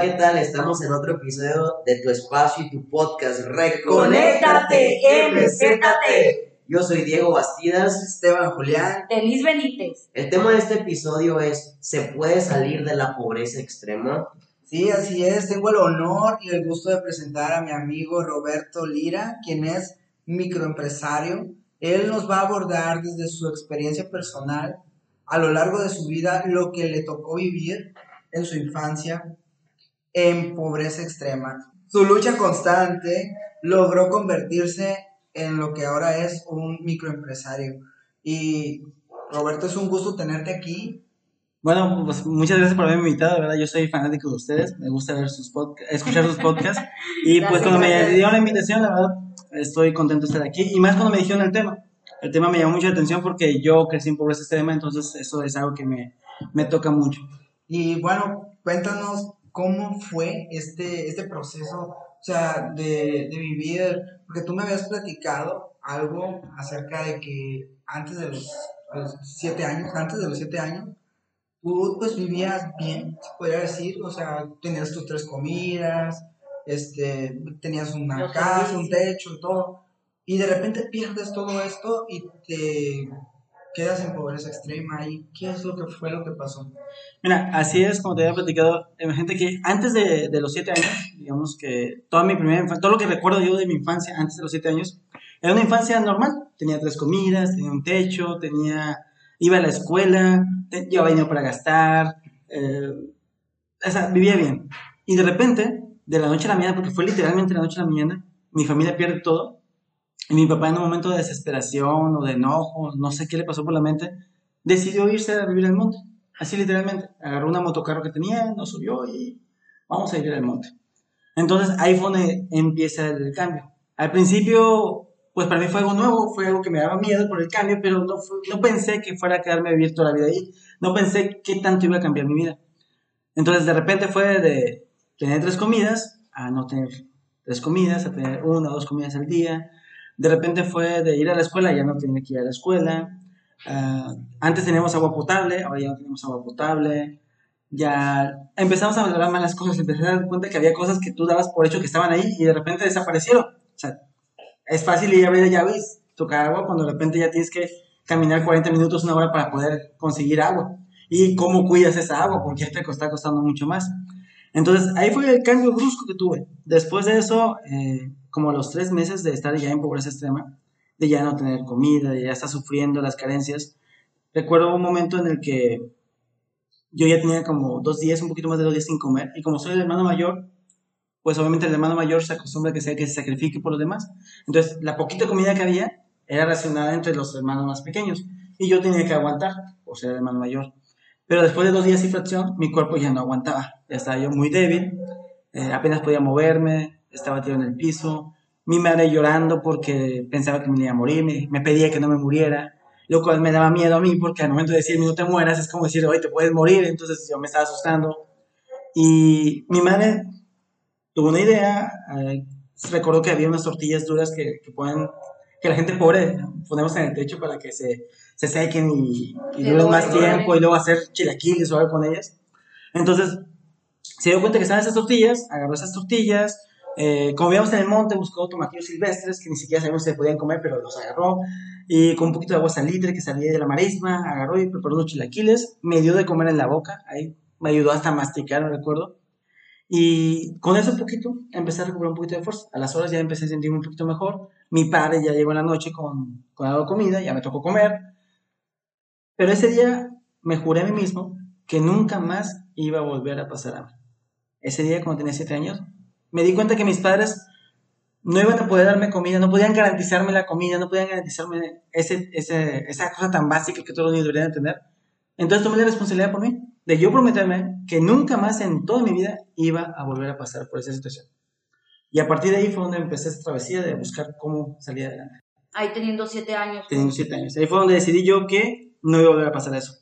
hola, ¿qué tal? Estamos en otro episodio de tu espacio y tu podcast. Reconéctate, MZT. Yo soy Diego Bastidas. Esteban Julián. Denis Benítez. El tema de este episodio es: ¿se puede salir de la pobreza extrema? Sí, así es. Tengo el honor y el gusto de presentar a mi amigo Roberto Lira, quien es microempresario. Él nos va a abordar desde su experiencia personal a lo largo de su vida lo que le tocó vivir en su infancia en pobreza extrema. Su lucha constante logró convertirse en lo que ahora es un microempresario. Y Roberto, es un gusto tenerte aquí. Bueno, pues muchas gracias por haberme invitado, de verdad yo soy fanático de ustedes, me gusta ver sus escuchar sus podcasts y pues cuando me dieron la invitación, la verdad, estoy contento de estar aquí y más cuando me dijeron el tema. El tema me llamó mucha atención porque yo crecí en pobreza extrema, entonces eso es algo que me, me toca mucho. Y bueno, cuéntanos cómo fue este, este proceso, o sea, de, de vivir, porque tú me habías platicado algo acerca de que antes de los, siete años, antes de los siete años, tú pues vivías bien, se podría decir, o sea, tenías tus tres comidas, este, tenías una casa, un techo y todo, y de repente pierdes todo esto y te quedas en pobreza extrema, ¿y qué es lo que fue lo que pasó? Mira, así es como te había platicado, gente que antes de, de los siete años, digamos que toda mi primera infancia, todo lo que recuerdo yo de mi infancia antes de los siete años, era una infancia normal, tenía tres comidas, tenía un techo, tenía, iba a la escuela, llevaba dinero para gastar, eh, o sea, vivía bien. Y de repente, de la noche a la mañana, porque fue literalmente la noche a la mañana, mi familia pierde todo, y mi papá en un momento de desesperación o de enojo, no sé qué le pasó por la mente, decidió irse a vivir al monte. Así literalmente. Agarró una motocarro que tenía, nos subió y vamos a vivir al monte. Entonces ahí fue donde empieza el cambio. Al principio, pues para mí fue algo nuevo, fue algo que me daba miedo por el cambio, pero no, fue- no pensé que fuera a quedarme a vivir toda la vida ahí. No pensé qué tanto iba a cambiar mi vida. Entonces de repente fue de tener tres comidas a no tener tres comidas, a tener una o dos comidas al día. De repente fue de ir a la escuela, ya no tenía que ir a la escuela. Ah, antes teníamos agua potable, ahora ya no tenemos agua potable. Ya empezamos a valorar más las cosas, empecé a dar cuenta que había cosas que tú dabas por hecho que estaban ahí y de repente desaparecieron. O sea, es fácil ir a abrir la llave y tocar agua cuando de repente ya tienes que caminar 40 minutos, una hora para poder conseguir agua. ¿Y cómo cuidas esa agua? Porque ya te está costando mucho más. Entonces, ahí fue el cambio brusco que tuve. Después de eso, eh, como a los tres meses de estar ya en pobreza extrema, de ya no tener comida, de ya estar sufriendo las carencias, recuerdo un momento en el que yo ya tenía como dos días, un poquito más de dos días sin comer, y como soy el hermano mayor, pues obviamente el hermano mayor se acostumbra a que sea que se sacrifique por los demás. Entonces, la poquita comida que había era racionada entre los hermanos más pequeños, y yo tenía que aguantar por ser el hermano mayor. Pero después de dos días sin fracción, mi cuerpo ya no aguantaba. Ya estaba yo muy débil, eh, apenas podía moverme, estaba tirado en el piso. Mi madre llorando porque pensaba que me iba a morir, me, me pedía que no me muriera. Lo cual me daba miedo a mí porque al momento de decirme no te mueras es como decir, hoy te puedes morir. Entonces yo me estaba asustando. Y mi madre tuvo una idea, eh, recordó que había unas tortillas duras que, que ponen, que la gente pobre ponemos en el techo para que se, se sequen y, y duren más doren. tiempo y luego hacer chilaquiles o algo con ellas. Entonces se dio cuenta que estaban esas tortillas, agarró esas tortillas, eh, como veíamos en el monte, buscó tomatillos silvestres que ni siquiera sabíamos si se podían comer, pero los agarró, y con un poquito de agua salitre que salía de la marisma, agarró y preparó unos chilaquiles, me dio de comer en la boca, ahí me ayudó hasta masticar, me recuerdo, y con eso un poquito empecé a recuperar un poquito de fuerza. A las horas ya empecé a sentirme un poquito mejor. Mi padre ya llegó en la noche con, con algo de comida, ya me tocó comer. Pero ese día me juré a mí mismo que nunca más iba a volver a pasar hambre. Ese día, cuando tenía siete años, me di cuenta que mis padres no iban a poder darme comida, no podían garantizarme la comida, no podían garantizarme ese, ese, esa cosa tan básica que todos los niños deberían de tener. Entonces tomé la responsabilidad por mí, de yo prometerme que nunca más en toda mi vida iba a volver a pasar por esa situación. Y a partir de ahí fue donde empecé esta travesía de buscar cómo salir adelante. Ahí teniendo siete años. Teniendo siete años. Ahí fue donde decidí yo que no iba a volver a pasar eso.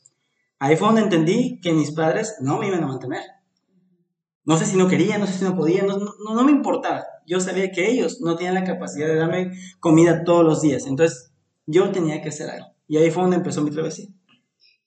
Ahí fue donde entendí que mis padres no me iban a mantener. No sé si no querían, no sé si no podían, no, no, no me importaba. Yo sabía que ellos no tenían la capacidad de darme comida todos los días. Entonces yo tenía que hacer algo. Y ahí fue donde empezó mi travesía.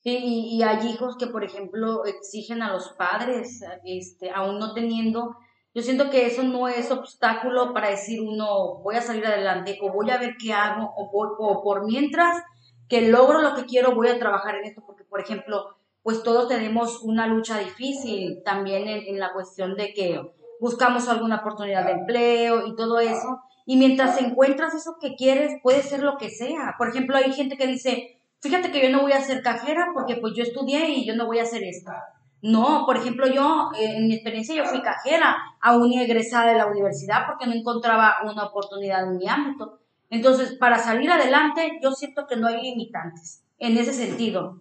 Sí, y, y hay hijos que, por ejemplo, exigen a los padres, este, aún no teniendo. Yo siento que eso no es obstáculo para decir uno, voy a salir adelante, o voy a ver qué hago, o, o por mientras que logro lo que quiero, voy a trabajar en esto, porque, por ejemplo, pues todos tenemos una lucha difícil también en, la cuestión de que buscamos alguna oportunidad de empleo y todo eso. Y mientras encuentras eso que quieres, puede ser lo que sea. Por ejemplo, hay gente que dice, fíjate que yo no voy a ser cajera porque pues yo estudié y yo no voy a hacer esto. No, por ejemplo, yo, eh, en mi experiencia, yo fui cajera, aún egresada de la universidad porque no encontraba una oportunidad en mi ámbito. Entonces, para salir adelante, yo siento que no hay limitantes en ese sentido.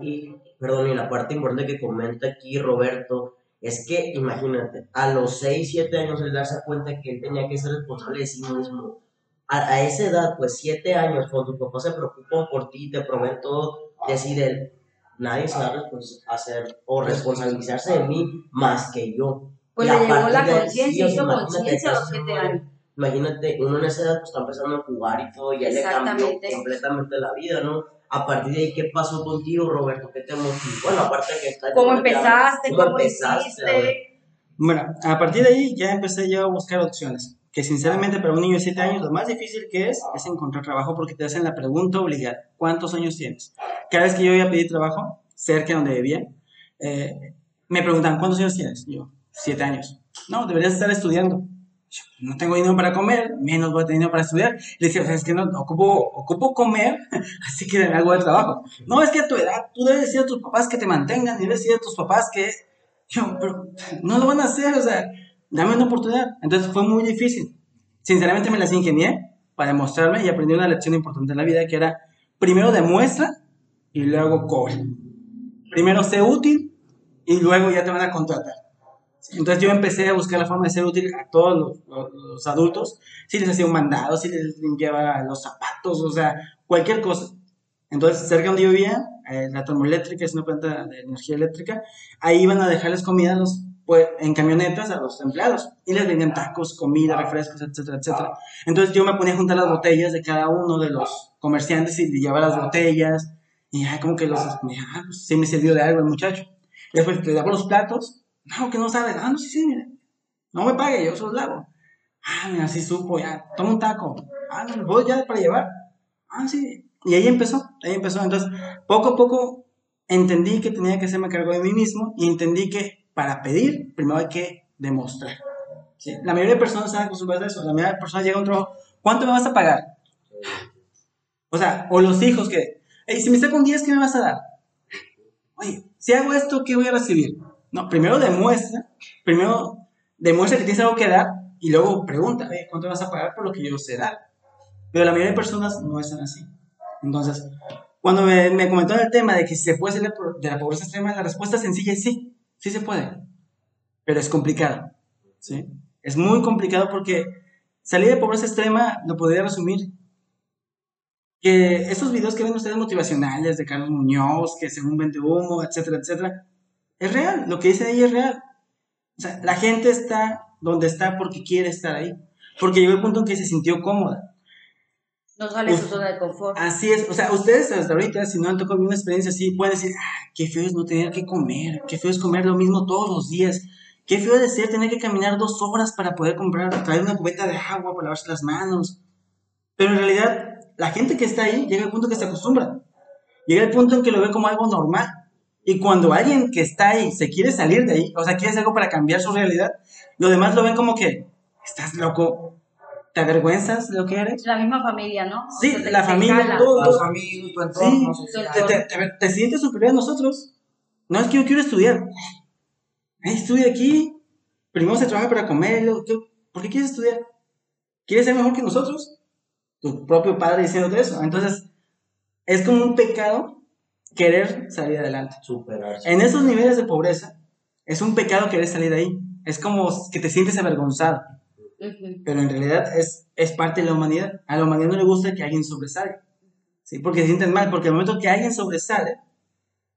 Y, perdón, y la parte importante que comenta aquí Roberto es que, imagínate, a los 6, 7 años él darse cuenta que él tenía que ser responsable de sí mismo. A, a esa edad, pues 7 años, cuando tus papás se preocupan por ti, te proveen todo, decir él, nadie se va a respons- hacer o responsabilizarse de mí más que yo. Pues le llegó la conciencia, hizo conciencia a los ese siete hombre- años. Imagínate, uno en esa edad pues está empezando a jugar y todo, y ya le cambió completamente la vida, ¿no? A partir de ahí, ¿qué pasó contigo, Roberto? ¿Qué te motivó? Bueno, aparte de que está ¿Cómo empezaste? ¿Cómo ¿Cómo empezaste, hiciste? Bueno, a partir de ahí ya empecé yo a buscar opciones. Que sinceramente para un niño de 7 años lo más difícil que es es encontrar trabajo porque te hacen la pregunta obligada. ¿Cuántos años tienes? Cada vez que yo iba a pedir trabajo, cerca de donde vivía, eh, me preguntan, ¿cuántos años tienes? Yo, 7 años. No, deberías estar estudiando. No tengo dinero para comer, menos voy a tener dinero para estudiar. Le decía, es que no, ocupo, ocupo comer, así que algo de trabajo. No, es que a tu edad tú debes decir a tus papás que te mantengan, debes decir a tus papás que... Yo, pero no lo van a hacer, o sea, dame una oportunidad. Entonces fue muy difícil. Sinceramente me las ingenié para demostrarme y aprendí una lección importante en la vida que era, primero demuestra y luego cobra. Primero sé útil y luego ya te van a contratar. Entonces yo empecé a buscar la forma de ser útil a todos los, los- los adultos. Si les hacía un mandado, si les limpiaba los zapatos, o sea, cualquier cosa. Entonces, cerca donde yo vivía, eh, la termoeléctrica es una planta de energía eléctrica, ahí iban a dejarles comida a los, pues, en camionetas a los empleados y les vendían tacos, comida, refrescos, etcétera, etcétera. Entonces yo me ponía a juntar las botellas de cada uno de los comerciantes y llevaba las botellas y ya como que los, ah, pues sí me sirvió de algo el muchacho. Después le daba los platos, no, que no sabe, ah, no, sí, sí, mire, no me pague, yo se los lavo. Ah, mira, sí supo, ya, toma un taco, ah, no, voy ya para llevar. Ah, sí. Y ahí empezó, ahí empezó. Entonces, poco a poco entendí que tenía que hacerme cargo de mí mismo y entendí que para pedir, primero hay que demostrar. La mayoría de personas están acostumbradas a eso. La mayoría de personas llega a un trabajo, ¿cuánto me vas a pagar? O sea, o los hijos que, "Ey, si me saco un 10, ¿qué me vas a dar? Oye, si hago esto, ¿qué voy a recibir? No, primero demuestra, primero demuestra que tienes algo que dar y luego pregunta, "Oye, ¿cuánto vas a pagar por lo que yo sé dar? Pero la mayoría de personas no están así. Entonces, cuando me, me comentaron el tema de que si se puede salir de la pobreza extrema, la respuesta sencilla es sí, sí se puede. Pero es complicado. ¿sí? Es muy complicado porque salir de pobreza extrema lo podría resumir que esos videos que ven ustedes motivacionales de Carlos Muñoz, que según vende humo, etcétera, etcétera, es real. Lo que dice ahí es real. O sea, la gente está donde está porque quiere estar ahí. Porque llegó el punto en que se sintió cómoda. No sale de su Uf. zona de confort. Así es, o sea, ustedes hasta ahorita, si no han tocado una experiencia así, pueden decir, ah, qué feo es no tener que comer, qué feo es comer lo mismo todos los días, qué feo de ser tener que caminar dos horas para poder comprar, traer una cubeta de agua para lavarse las manos. Pero en realidad, la gente que está ahí llega al punto que se acostumbra, llega al punto en que lo ve como algo normal. Y cuando alguien que está ahí se quiere salir de ahí, o sea, quiere hacer algo para cambiar su realidad, los demás lo ven como que, estás loco, te avergüenzas de lo que eres. La misma familia, ¿no? Sí, O sea, la familia, jala. todo. Los amigos, tu entorno Sí, te, te- te- te sientes superior a nosotros. No es que yo quiero estudiar. Ay, estudia aquí. Primero se trabaja para comer. luego, ¿qué- ¿Por qué quieres estudiar? ¿Quieres ser mejor que nosotros? Tu propio padre diciéndote eso. Entonces, es como un pecado querer salir adelante. Superarse. En esos niveles de pobreza, es un pecado querer salir de ahí. Es como que te sientes avergonzado. Ujú. Pero en realidad es, es parte de la humanidad. A la humanidad no le gusta que alguien sobresalga. ¿sí? Porque se sienten mal. Porque al momento que alguien sobresale,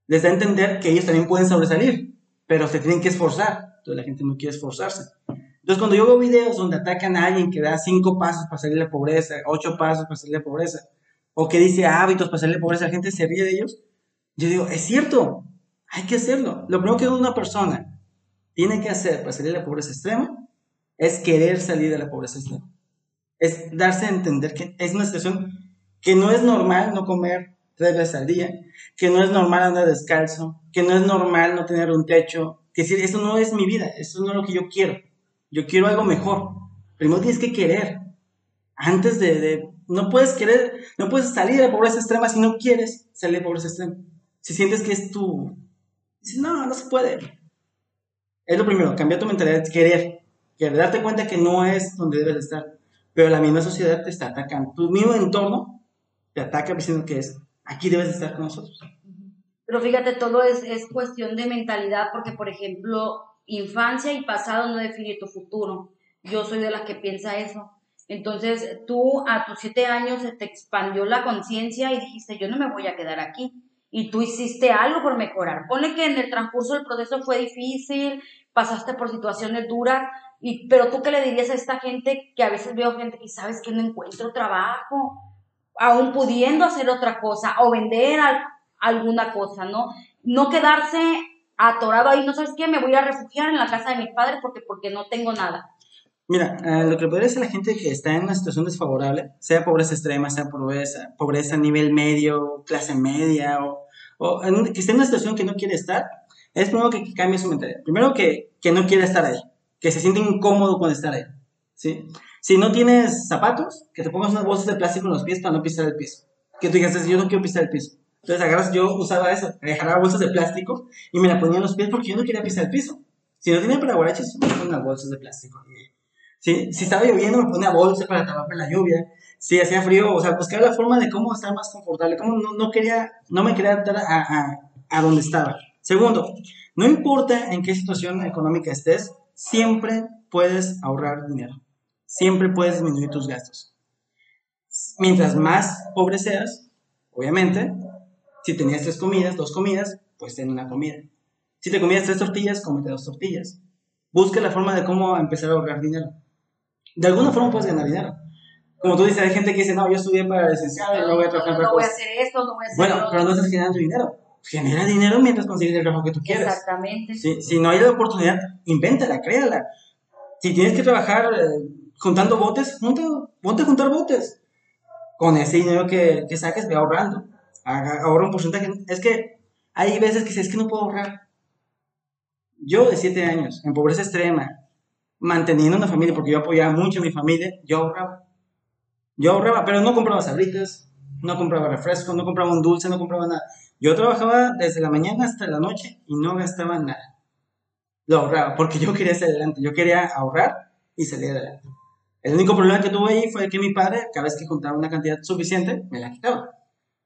les da a entender que ellos también pueden sobresalir. Pero se tienen que esforzar. Entonces la gente no quiere esforzarse. Entonces cuando yo veo videos donde atacan a alguien que da cinco pasos para salir de la pobreza, ocho pasos para salir de la pobreza, o que dice hábitos para salir de la pobreza, la gente se ríe de ellos. Yo digo, es cierto, hay que hacerlo. Lo primero que una persona tiene que hacer para salir de la pobreza extrema es querer salir de la pobreza extrema. Es darse a entender que es una situación que no es normal no comer tres veces al día, que no es normal andar descalzo, que no es normal no tener un techo, que decir, esto no es mi vida, esto no es lo que yo quiero, yo quiero algo mejor. Primero tienes que querer, antes de, de no puedes querer, no puedes salir de la pobreza extrema si no quieres salir de la pobreza extrema. Si sientes que es tu, dices, no, no se puede. Es lo primero, cambiar tu mentalidad, querer, querer, darte cuenta que no es donde debes estar, pero la misma sociedad te está atacando, tu mismo entorno te ataca diciendo que es, aquí debes estar con nosotros. Pero fíjate, todo es, es cuestión de mentalidad, porque por ejemplo, infancia y pasado no define tu futuro. Yo soy de las que piensa eso. Entonces, tú a tus siete años te expandió la conciencia y dijiste, yo no me voy a quedar aquí. Y tú hiciste algo por mejorar. Ponle que en el transcurso del proceso fue difícil, pasaste por situaciones duras, y, pero tú qué le dirías a esta gente que a veces veo gente que sabes que no encuentro trabajo, aún pudiendo hacer otra cosa o vender alguna cosa, ¿no? No quedarse atorado ahí, no sabes qué, me voy a refugiar en la casa de mis padres porque, porque no tengo nada. Mira, lo que podría decir la gente que está en una situación desfavorable, sea pobreza extrema, sea pobreza, pobreza a nivel medio, clase media, o, o que esté en una situación que no quiere estar, es primero que, cambie su mentalidad. Primero que, que no quiere estar ahí, que se siente incómodo con estar ahí. ¿sí? Si no tienes zapatos, que te pongas unas bolsas de plástico en los pies para no pisar el piso. Que tú digas, yo no quiero pisar el piso. Entonces agarras, yo usaba eso, agarraba bolsas de plástico y me la ponía en los pies porque yo no quería pisar el piso. Si no tenía para guaraches, me ponía unas bolsas de plástico. Si, si estaba lloviendo, me ponía bolsa para taparme la lluvia. Si hacía frío, o sea, buscaba la forma de cómo estar más confortable, no, no quería, no me quería adaptar a, a, a donde estaba. Segundo, no importa en qué situación económica estés, siempre puedes ahorrar dinero. Siempre puedes disminuir tus gastos. Mientras más pobre seas, obviamente, si tenías tres comidas, dos comidas, pues ten una comida. Si te comías tres tortillas, cómete dos tortillas. Busca la forma de cómo empezar a ahorrar dinero. De alguna forma puedes ganar dinero. Como tú dices, hay gente que dice, no, yo estudié para licenciado y no voy a trabajar no, no voy a hacer esto, no voy a hacer Bueno, pero no estás generando dinero. Genera dinero mientras consigues el trabajo que tú quieres. Exactamente. Si, si no hay la oportunidad, invéntala, créala. Si tienes que trabajar eh, juntando botes, ponte, ponte a juntar botes. Con ese dinero que, que saques, ve ahorrando. Ahorra un porcentaje. Es que hay veces que dices, es que no puedo ahorrar. Yo de 7 años, en pobreza extrema, manteniendo una familia, porque yo apoyaba mucho a mi familia, yo ahorraba. Yo ahorraba, pero no compraba sabritas, no compraba refrescos, no compraba un dulce, no compraba nada. Yo trabajaba desde la mañana hasta la noche y no gastaba nada. Lo ahorraba, porque yo quería salir adelante, yo quería ahorrar y salir adelante. El único problema que tuve ahí fue que mi padre, cada vez que contaba una cantidad suficiente, me la quitaba.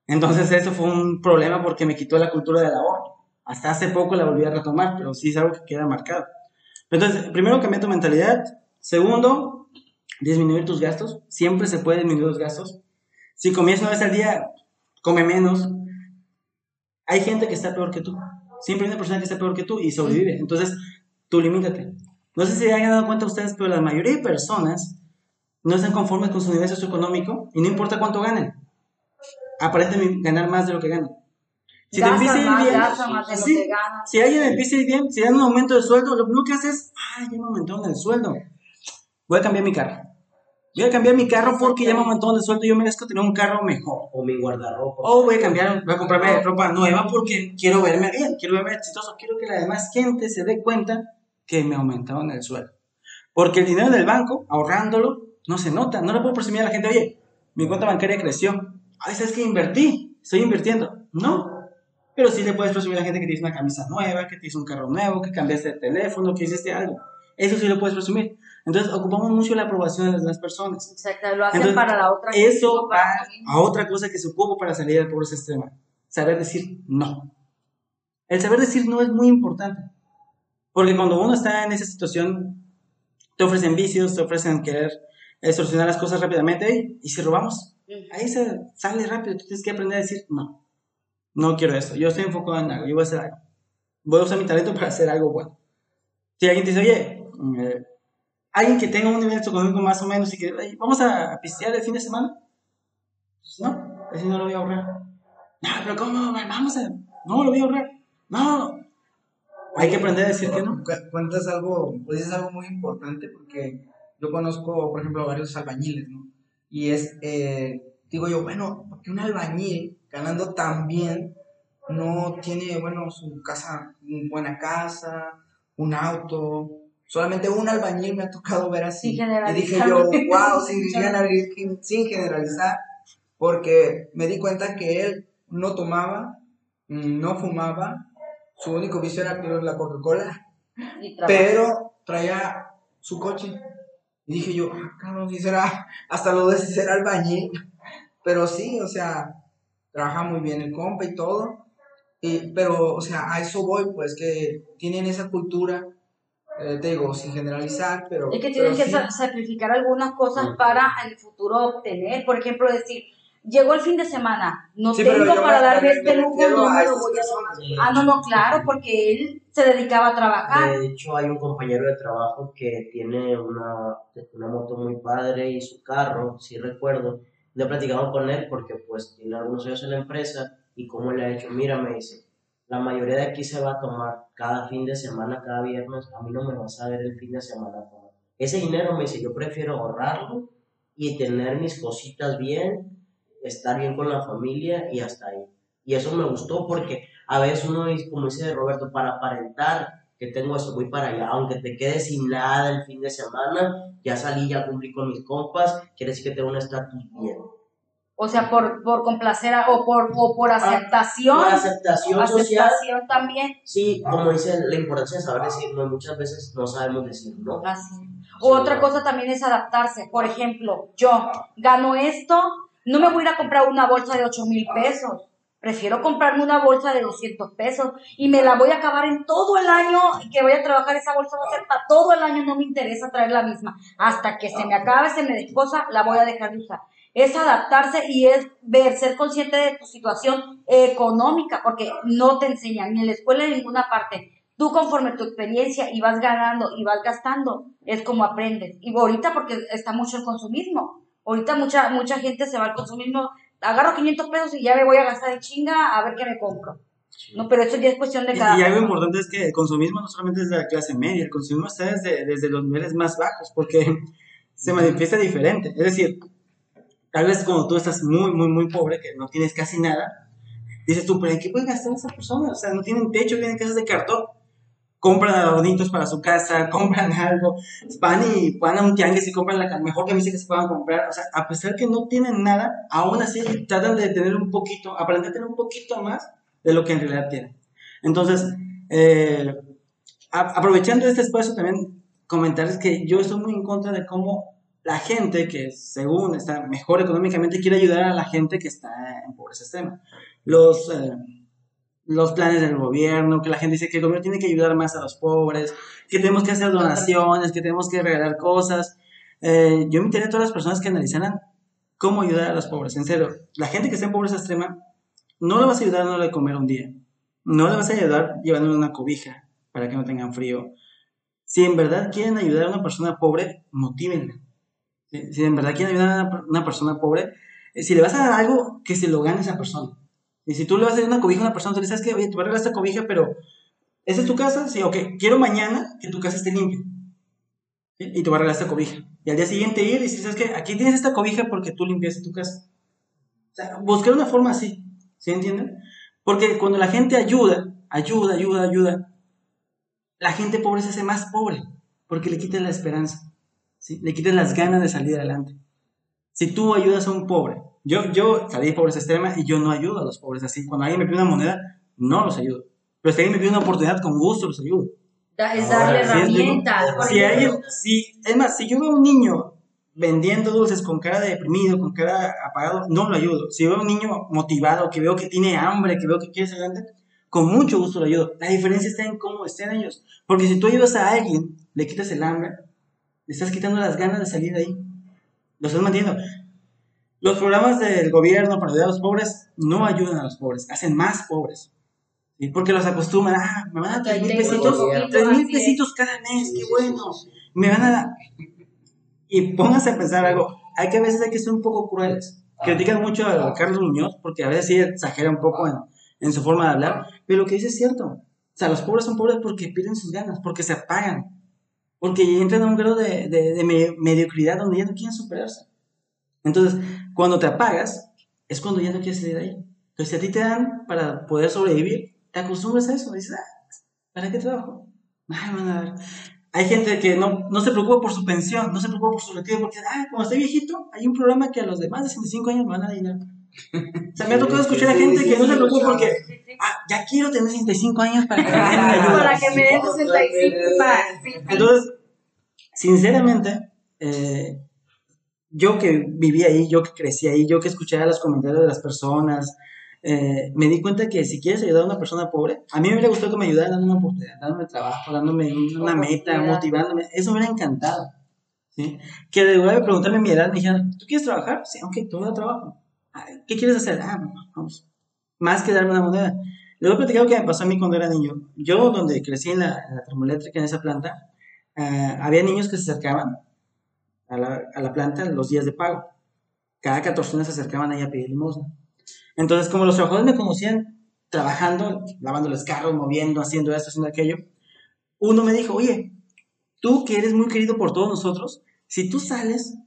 Entonces eso fue un problema porque me quitó la cultura del ahorro. Hasta hace poco la volví a retomar, pero sí es algo que queda marcado. Entonces, primero, cambiar tu mentalidad. Segundo, disminuir tus gastos. Siempre se puede disminuir los gastos. Si comías una vez al día, come menos. Hay gente que está peor que tú. Siempre hay una persona que está peor que tú y sobrevive. Entonces, tú limítate. No sé si hayan dado cuenta ustedes, pero la mayoría de personas no están conformes con su nivel socioeconómico y no importa cuánto ganen. Aparenten ganar más de lo que ganan. Si te empieza a ir bien, sí, si alguien empieza a ir bien, si dan un aumento de sueldo, lo primero que haces es, ay, ya me aumentaron el sueldo. Voy a cambiar mi carro. Voy a cambiar mi carro porque ya me aumentaron el sueldo y yo merezco tener un carro mejor. O mi guardarropa. O voy a cambiar, voy a comprarme ropa nueva porque quiero verme bien, quiero verme exitoso, quiero que la demás gente se dé cuenta que me aumentaron el sueldo. Porque el dinero del banco, ahorrándolo, no se nota. No le puedo presumir a la gente, oye, mi cuenta bancaria creció. Ay, ¿sabes que invertí? Estoy invirtiendo. No, pero sí le puedes presumir a la gente que tienes una camisa nueva, que tienes un carro nuevo, que cambiaste de teléfono, que hiciste algo. Eso sí lo puedes presumir. Entonces, ocupamos mucho la aprobación de las personas. Exacto, lo hacen para la otra Eso va a otra cosa que se ocupa para salir del pobreza extrema. Saber decir no. El saber decir no es muy importante. Porque cuando uno está en esa situación, te ofrecen vicios, te ofrecen querer solucionar las cosas rápidamente. Y si robamos, ahí se sale rápido. Tú tienes que aprender a decir no no quiero esto, yo estoy enfocado en algo, yo voy a hacer algo. Voy a usar mi talento para hacer algo bueno. Si alguien te dice, oye, eh, alguien que tenga un nivel económico más o menos y que, vamos a pistear el fin de semana, pues no, así no lo voy a ahorrar. No, pero ¿cómo? Vamos a... No, lo voy a ahorrar. No, hay que aprender a decir que no. Cu- Cuentas algo, pues es algo muy importante porque yo conozco, por ejemplo, varios albañiles, ¿no? Y es, eh, digo yo, bueno, porque un albañil ganando tan bien no tiene, bueno, su casa, una buena casa, un auto? Solamente un albañil me ha tocado ver así. Y dije generalizar. yo, wow, sin, generali- sin generalizar, porque me di cuenta que él no tomaba, no fumaba, su único vicio era la Coca-Cola, pero traía su coche. Y dije yo, ah, cabrón, si será, hasta lo de ser albañil. Pero sí, o sea, trabaja muy bien el compa y todo. Y, pero, o sea, a eso voy, pues, que tienen esa cultura, eh, te digo, sin generalizar, pero... Es que pero tienen que sí. sacrificar algunas cosas para en el futuro obtener. Por ejemplo, decir, llegó el fin de semana, no Sí, tengo para me- darme me- este lujo, no me lo voy a. Ah, no, no, claro, porque él se dedicaba a trabajar. De hecho, hay un compañero de trabajo que tiene una, una moto muy padre y su carro, sí recuerdo. Le he platicado con él porque pues tiene algunos años en la empresa y cómo le ha hecho, mira, me dice, la mayoría de aquí se va a tomar cada fin de semana, cada viernes, a mí no me vas a ver el fin de semana. Ese dinero me dice, yo prefiero ahorrarlo y tener mis cositas bien, estar bien con la familia y hasta ahí. Y eso me gustó porque a veces uno como dice Roberto, para aparentar que tengo eso, voy para allá, aunque te quedes sin nada el fin de semana, ya salí, ya cumplí con mis compas, quiere decir que tengo un estatus bien. O sea, por, por complacer a- o por, o por aceptación. La aceptación social, también. sí, como dice, la importancia de saber decir no, muchas veces no sabemos decir no. Así. O otra cosa también es adaptarse. Por ejemplo, yo gano esto, no me voy a ir a comprar una bolsa de 8 mil pesos. Prefiero comprarme una bolsa de 200 pesos y me la voy a acabar en todo el año que voy a trabajar. Esa bolsa va a ser para todo el año, no me interesa traer la misma. Hasta que se me acabe, se me desposa, la voy a dejar de usar. Es adaptarse y es ver, ser consciente de tu situación económica, porque no te enseñan ni en la escuela ni en ninguna parte. Tú conforme tu experiencia y vas ganando y vas gastando, es como aprendes. Y ahorita porque está mucho el consumismo. Ahorita mucha, mucha gente se va al consumismo, agarro 500 pesos y ya me voy a gastar de chinga a ver qué me compro. No, pero eso ya es cuestión de Y, cada y algo persona. importante es que el consumismo no solamente es de la clase media, el consumismo está desde, desde los niveles más bajos, porque se manifiesta diferente. Es decir, tal vez cuando tú estás muy, muy, muy pobre, que no tienes casi nada, dices tú, pero ¿en qué pueden gastar esas personas? O sea, no tienen techo, viven en casas de cartón. Compran adornitos para su casa, compran algo, van y van a un tianguis y compran la mejor camisa que se puedan comprar. O sea, a pesar que no tienen nada, aún así tratan de tener un poquito, aprender a tener un poquito más de lo que en realidad tienen. Entonces, eh, aprovechando este espacio también comentarles que yo estoy muy en contra de cómo la gente que según está mejor económicamente quiere ayudar a la gente que está en pobreza extrema. Los, eh, los planes del gobierno, que la gente dice que el gobierno tiene que ayudar más a los pobres, que tenemos que hacer donaciones, que tenemos que regalar cosas. Eh, yo invitaría a todas las personas que analizaran cómo ayudar a los pobres. En serio, la gente que está en pobreza extrema, no le vas a ayudar dándole de comer un día. No le vas a ayudar llevándole una cobija para que no tengan frío. Si en verdad quieren ayudar a una persona pobre, motívenla. Si, en verdad quieren ayudar a una, una persona pobre, eh, si le vas a dar algo, que se lo gane esa persona. Y si tú le vas a dar una cobija a una persona, tú le dices, ¿sabes qué? Oye, te voy a regalar esta cobija, pero ¿esa es tu casa? Sí, ok. Quiero mañana que tu casa esté limpia. Y te voy a regalar esta cobija. Y al día siguiente ir y decir, ¿sabes? Aquí tienes esta cobija porque tú limpiaste tu casa. O sea, buscar una forma así. ¿Sí entienden? Porque cuando la gente ayuda, ayuda, ayuda, ayuda, la gente pobre se hace más pobre porque le quitas la esperanza, ¿sí? le quitas las ganas de salir adelante. Si tú ayudas a un pobre, yo, yo salí de pobreza extrema y yo no ayudo a los pobres así. Cuando alguien me pide una moneda, no los ayudo. Pero si alguien me pide una oportunidad, con gusto los ayudo. Da- Es darle herramientas. Si alguien, si, es más, si yo veo a un niño vendiendo dulces con cara de deprimido, con cara apagado, no lo ayudo. Si veo a un niño motivado, que veo que tiene hambre, que veo que quiere ser grande, con mucho gusto lo ayudo. La diferencia está en cómo estén ellos. Porque si tú ayudas a alguien, le quitas el hambre, le estás quitando las ganas de salir de ahí. Lo estás manteniendo. Los programas del gobierno para ayudar a los pobres no ayudan a los pobres, hacen más pobres. ¿sí? Porque los acostumbran, ah, me van a Ahí mil pesitos, tres mil pesitos cada mes, Sí, qué bueno. sí, sí. Me van a dar. Y pónganse a pensar algo, hay que a veces hay que ser un poco crueles. Critican mucho a Carlos Muñoz porque a veces sí exagera un poco en, en su forma de hablar, pero lo que dice es cierto. O sea, los pobres son pobres porque pierden sus ganas, porque se apagan, porque entran a un grado de, de, de me- mediocridad donde ya no quieren superarse. Entonces, cuando te apagas, es cuando ya no quieres salir de ahí. Entonces, si a ti te dan para poder sobrevivir, te acostumbras a eso. Dices, ah, ¿para qué trabajo? Ay, van a ver. Hay gente que no, no se preocupa por su pensión, no se preocupa por su retiro, porque, ah, cuando esté viejito, hay un programa que a los de más de 65 años me van a dinero. O sea, me ha tocado escuchar a gente sí, que no sí, se preocupa sí, porque, ah, ya quiero tener 65 años para que me den ayuda. Para que me den 65 para- sí, sí. Entonces, sinceramente, eh, yo que viví ahí, yo que crecí ahí, yo que escuchaba los comentarios de las personas, eh, me di cuenta que si quieres ayudar a una persona pobre, a mí me hubiera gustado que me ayudaran dándome una oportunidad, dándome trabajo, dándome una meta, motivándome. Eso me hubiera encantado. ¿sí? Que de lugar de preguntarme mi edad, me dijeran, ¿tú quieres trabajar? Sí, ok, tú da trabajo. "Ah, ¿Qué quieres hacer? Ah, vamos. Más que darme una moneda. A platicar lo que me pasó a mí cuando era niño. Yo, donde crecí en la, en la termoeléctrica, en esa planta, ah, había niños que se acercaban a la, planta los días de pago. Cada 14 se acercaban ahí a pedir limosna. Entonces, como los trabajadores me conocían trabajando, lavándoles carros, moviendo, haciendo esto, haciendo aquello, uno me dijo, oye, tú que eres muy querido por todos nosotros, si tú sales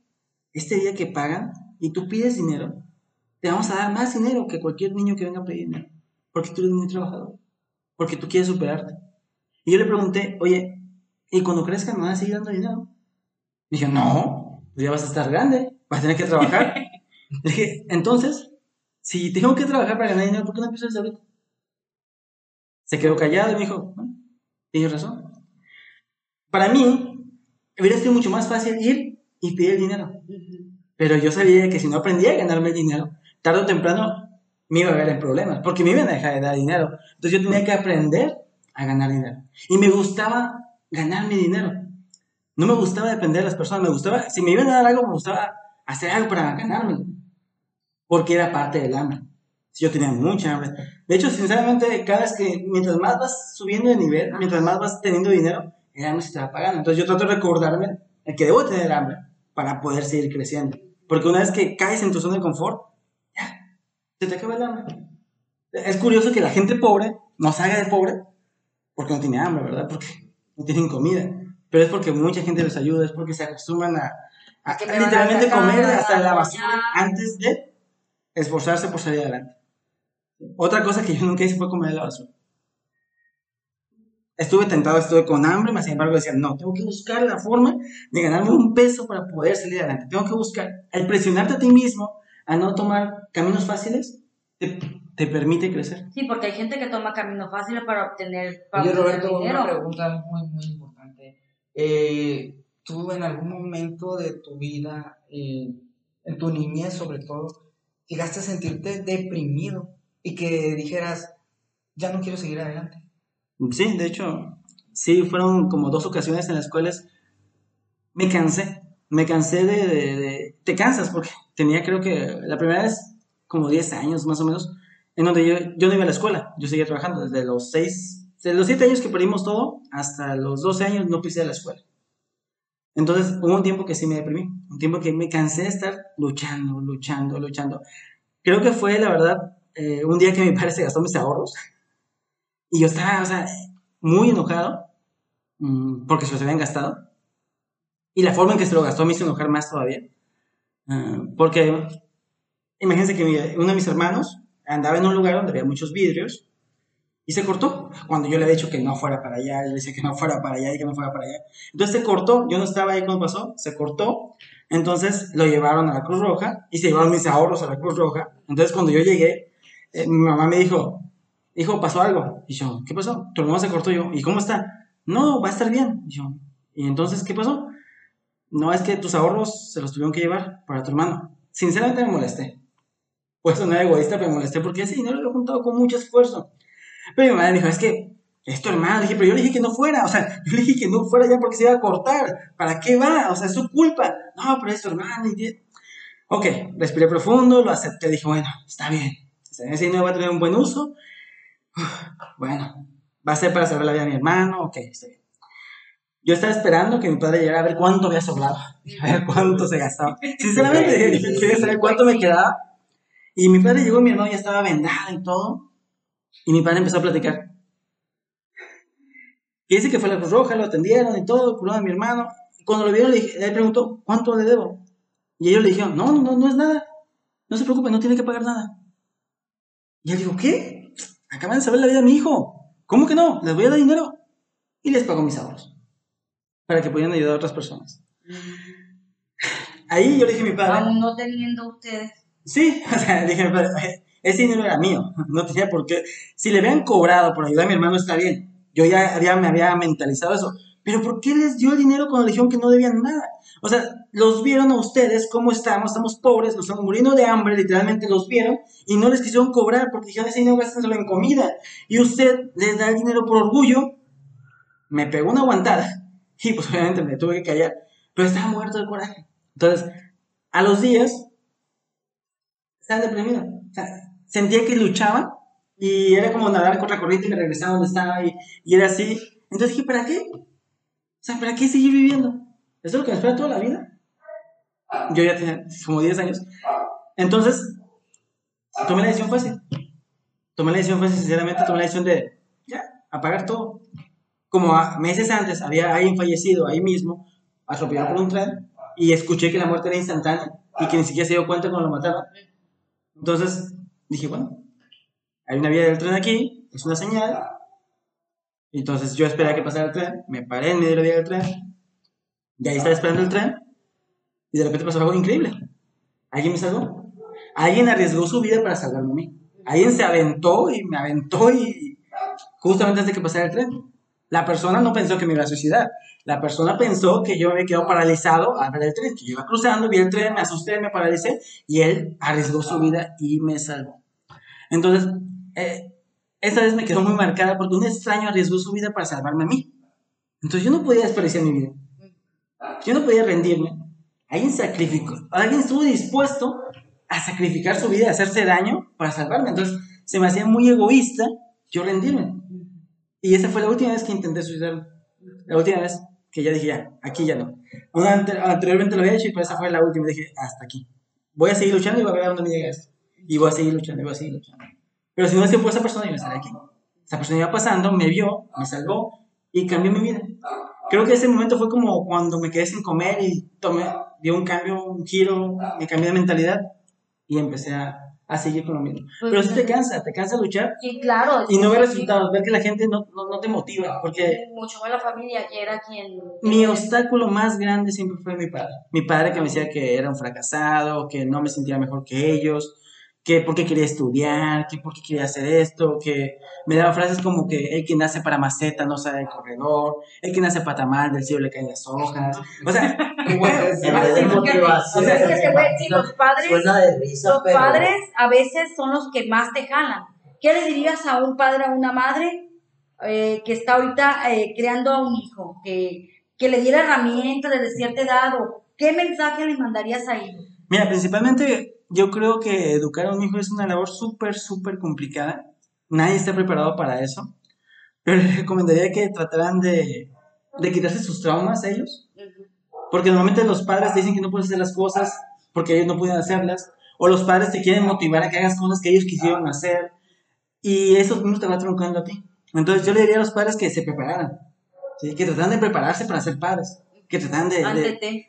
este día que pagan y tú pides dinero, te vamos a dar más dinero que cualquier niño que venga a pedir dinero, porque tú eres muy trabajador, porque tú quieres superarte. Y yo le pregunté, oye, ¿y cuando crezcan me van a seguir dando dinero? Dije, no, ya vas a estar grande, vas a tener que trabajar. Le dije, entonces, si tengo que trabajar para ganar dinero, ¿por qué no empiezas ahorita? Se quedó callado y me dijo, bueno, tienes razón. Para mí, hubiera sido mucho más fácil ir y pedir el dinero. Pero yo sabía que si no aprendía a ganarme el dinero, tarde o temprano me iba a ver en problemas, porque me iban a dejar de dar dinero. Entonces yo tenía que aprender a ganar dinero. Y me gustaba ganar mi dinero. No me gustaba depender de las personas, me gustaba, si me iban a dar algo, me gustaba hacer algo para ganármelo. Porque era parte del hambre. Yo tenía mucha hambre. De hecho, sinceramente, cada vez que, mientras más vas subiendo de nivel, mientras más vas teniendo dinero, el hambre se te va pagando. Entonces yo trato de recordarme el que debo tener hambre para poder seguir creciendo. Porque una vez que caes en tu zona de confort, ya, se te acaba el hambre. Es curioso que la gente pobre no salga de pobre porque no tiene hambre, ¿verdad? Porque no tienen comida. Pero es porque mucha gente les ayuda, es porque se acostumbran a, a- Que a literalmente comer hasta la basura antes de esforzarse por salir adelante. Otra cosa que yo nunca hice fue comer la basura. Estuve tentado, estuve con hambre, mas sin embargo decía, no, tengo que buscar la forma de ganarme un peso para poder salir adelante. Tengo que buscar, el presionarte a ti mismo a no tomar caminos fáciles, te, te permite crecer. Sí, porque hay gente que toma camino fácil para obtener, para Oye, obtener Roberto, dinero. una pregunta muy, muy importante. Eh, ¿Tú en algún momento de tu vida, eh, en tu niñez sobre todo, llegaste a sentirte deprimido y que dijeras, ya no quiero seguir adelante? Sí, de hecho, sí, fueron como dos ocasiones en las cuales me cansé. Me cansé de, de- Te cansas porque tenía creo que la primera vez como 10 años más o menos, en donde yo, yo no iba a la escuela, yo seguía trabajando desde los 6, desde los 7 años que perdimos todo hasta los 12 años no pisé la escuela. Entonces hubo un tiempo que sí me deprimí, un tiempo que me cansé de estar luchando, luchando, luchando. Creo que fue, la verdad, eh, un día que mi padre se gastó mis ahorros y yo estaba, o sea, muy enojado mm, porque se los habían gastado. Y la forma en que se lo gastó me hizo enojar más todavía. Ah, porque imagínense que mi- uno de mis hermanos andaba en un lugar donde había muchos vidrios y se cortó. Cuando yo le había dicho que no fuera para allá, yo le decía que no fuera para allá y que no fuera para allá. Entonces se cortó, yo no estaba ahí cuando pasó, se cortó. Entonces lo llevaron a la Cruz Roja y se llevaron mis ahorros a la Cruz Roja. Entonces cuando yo llegué, eh, mi mamá me dijo, hijo, pasó algo. Y yo, ¿qué pasó? Tu hermano se cortó yo. ¿Y cómo está? No, va a estar bien. Y yo, ¿y entonces qué pasó? No, es que tus ahorros se los tuvieron que llevar para tu hermano. Sinceramente me molesté. Pues no era egoísta, pero me molesté porque ese dinero lo he juntado con mucho esfuerzo. Pero mi madre dijo, es que es tu hermano. Le dije, pero yo le dije que no fuera. O sea, yo le dije que no fuera ya porque se iba a cortar. ¿Para qué va? O sea, es su culpa. No, pero es tu hermano. y- Ok, respiré profundo, lo acepté. Dije, bueno, está bien. Ese dinero va a tener un buen uso. Bueno, va a ser para salvar la vida de mi hermano. Ok, está bien. Yo estaba esperando que mi padre llegara a ver cuánto había sobrado. A ver cuánto se gastaba. Sinceramente, quería saber cuánto me quedaba. Y mi padre llegó mi hermano ya estaba vendado y todo. Y mi padre empezó a platicar. Y dice que fue la Cruz Roja, lo atendieron y todo, curaron a mi hermano. Y cuando lo vieron, le, dije- le preguntó, ¿cuánto le debo? Y ellos le dijeron, no, no, no es nada. No se preocupe, no tiene que pagar nada. Y él dijo, ¿qué? Acaban de saber la vida de mi hijo. ¿Cómo que no? Les voy a dar dinero. Y les pagó mis ahorros. Para que pudieran ayudar a otras personas. Ahí yo le dije a mi padre, Aún no teniendo ustedes. Sí, o sea, dije, "Pero, eh, ese dinero era mío, no tenía por qué. Si le habían cobrado por ayudar a mi hermano, está bien. Yo ya había, me había mentalizado eso. Pero ¿por qué les dio el dinero cuando dijeron que no debían nada? O sea, los vieron a ustedes cómo estamos, estamos pobres, nos estamos muriendo de hambre, literalmente los vieron y no les quisieron cobrar porque dijeron ese dinero gástenselo en comida. Y usted les da el dinero por orgullo. Me pegó una aguantada y pues obviamente me tuve que callar. Pero estaba muerto de coraje. Entonces, a los días, estaba deprimido. Sentía que luchaba y era como nadar contra corriente y me regresaba donde estaba y, y era así. Entonces dije, ¿para qué? O sea, ¿para qué seguir viviendo? ¿Eso es lo que me espera toda la vida? Yo ya tenía como 10 años. Entonces, tomé la decisión fácil. Tomé la decisión fácil, sinceramente, tomé la decisión de, ya, apagar todo. Como a- meses antes había alguien fallecido ahí mismo, atropellado por un tren, y escuché que la muerte era instantánea y que ni siquiera se dio cuenta cuando lo mataron. Entonces dije, bueno, hay una vía del tren aquí, es una señal. Entonces yo esperé a que pasara el tren, me paré en medio de la vía del tren, y ahí estaba esperando el tren, y de repente pasó algo increíble. Alguien me salvó. Alguien arriesgó su vida para salvarme a mí. Alguien se aventó y me aventó y justamente antes de que pasara el tren. La persona no pensó que me iba a suicidar. La persona pensó que yo me había quedado paralizado al ver el tren, que yo iba cruzando, vi el tren, me asusté, me paralicé y él arriesgó su vida y me salvó. Entonces, eh, esa vez me quedó muy marcada porque un extraño arriesgó su vida para salvarme a mí. Entonces yo no podía desperdiciar mi vida. Yo no podía rendirme. Alguien sacrificó, alguien estuvo dispuesto a sacrificar su vida, a hacerse daño para salvarme. Entonces se me hacía muy egoísta yo rendirme. Y esa fue la última vez que intenté suicidarme. La última vez que ya dije, ya, aquí ya no. Una ante- anteriormente lo había hecho y pues esa fue la última. Dije, hasta aquí. Voy a seguir luchando y voy a ver a dónde me llega. Y voy a seguir luchando y voy a seguir luchando. Pero si no que por esa persona, yo no estaría aquí. Esa persona iba pasando, me vio, me salvó y cambió mi vida. Creo que ese momento fue como cuando me quedé sin comer y tomé, dio un cambio, un giro, me cambié de mentalidad y empecé a, a seguir con lo mismo. Pues, Pero sí te cansa, te cansa luchar Sí, claro. y no ver resultados, ver que la gente no, no, no te motiva, porque Mucho más la familia que era quien. mi obstáculo más grande siempre fue mi padre. Mi padre que me decía que era un fracasado, que no me sentía mejor que ellos, que porque quería estudiar, que porque quería hacer esto, que me daba frases como que el que nace para maceta no sale del corredor, el que nace para tamal del cielo le caen las hojas. O sea, los padres, Suena de risa, los pero. padres a veces son los que más te jalan. ¿Qué le dirías a un padre, a una madre eh, que está ahorita eh, creando a un hijo? Que, que le diera herramientas desde cierta edad o qué mensaje le mandarías a ellos? Mira, principalmente yo creo que educar a un hijo es una labor súper, súper complicada. Nadie está preparado para eso. Pero les recomendaría que trataran de, de quitarse sus traumas ellos. Porque normalmente los padres te dicen que no puedes hacer las cosas porque ellos no pueden hacerlas. O los padres te quieren motivar a que hagas cosas que ellos quisieron hacer. Y eso mismo te va truncando a ti. Entonces yo le diría a los padres que se prepararan. ¿sí? Que trataran de prepararse para ser padres. Que trataran de,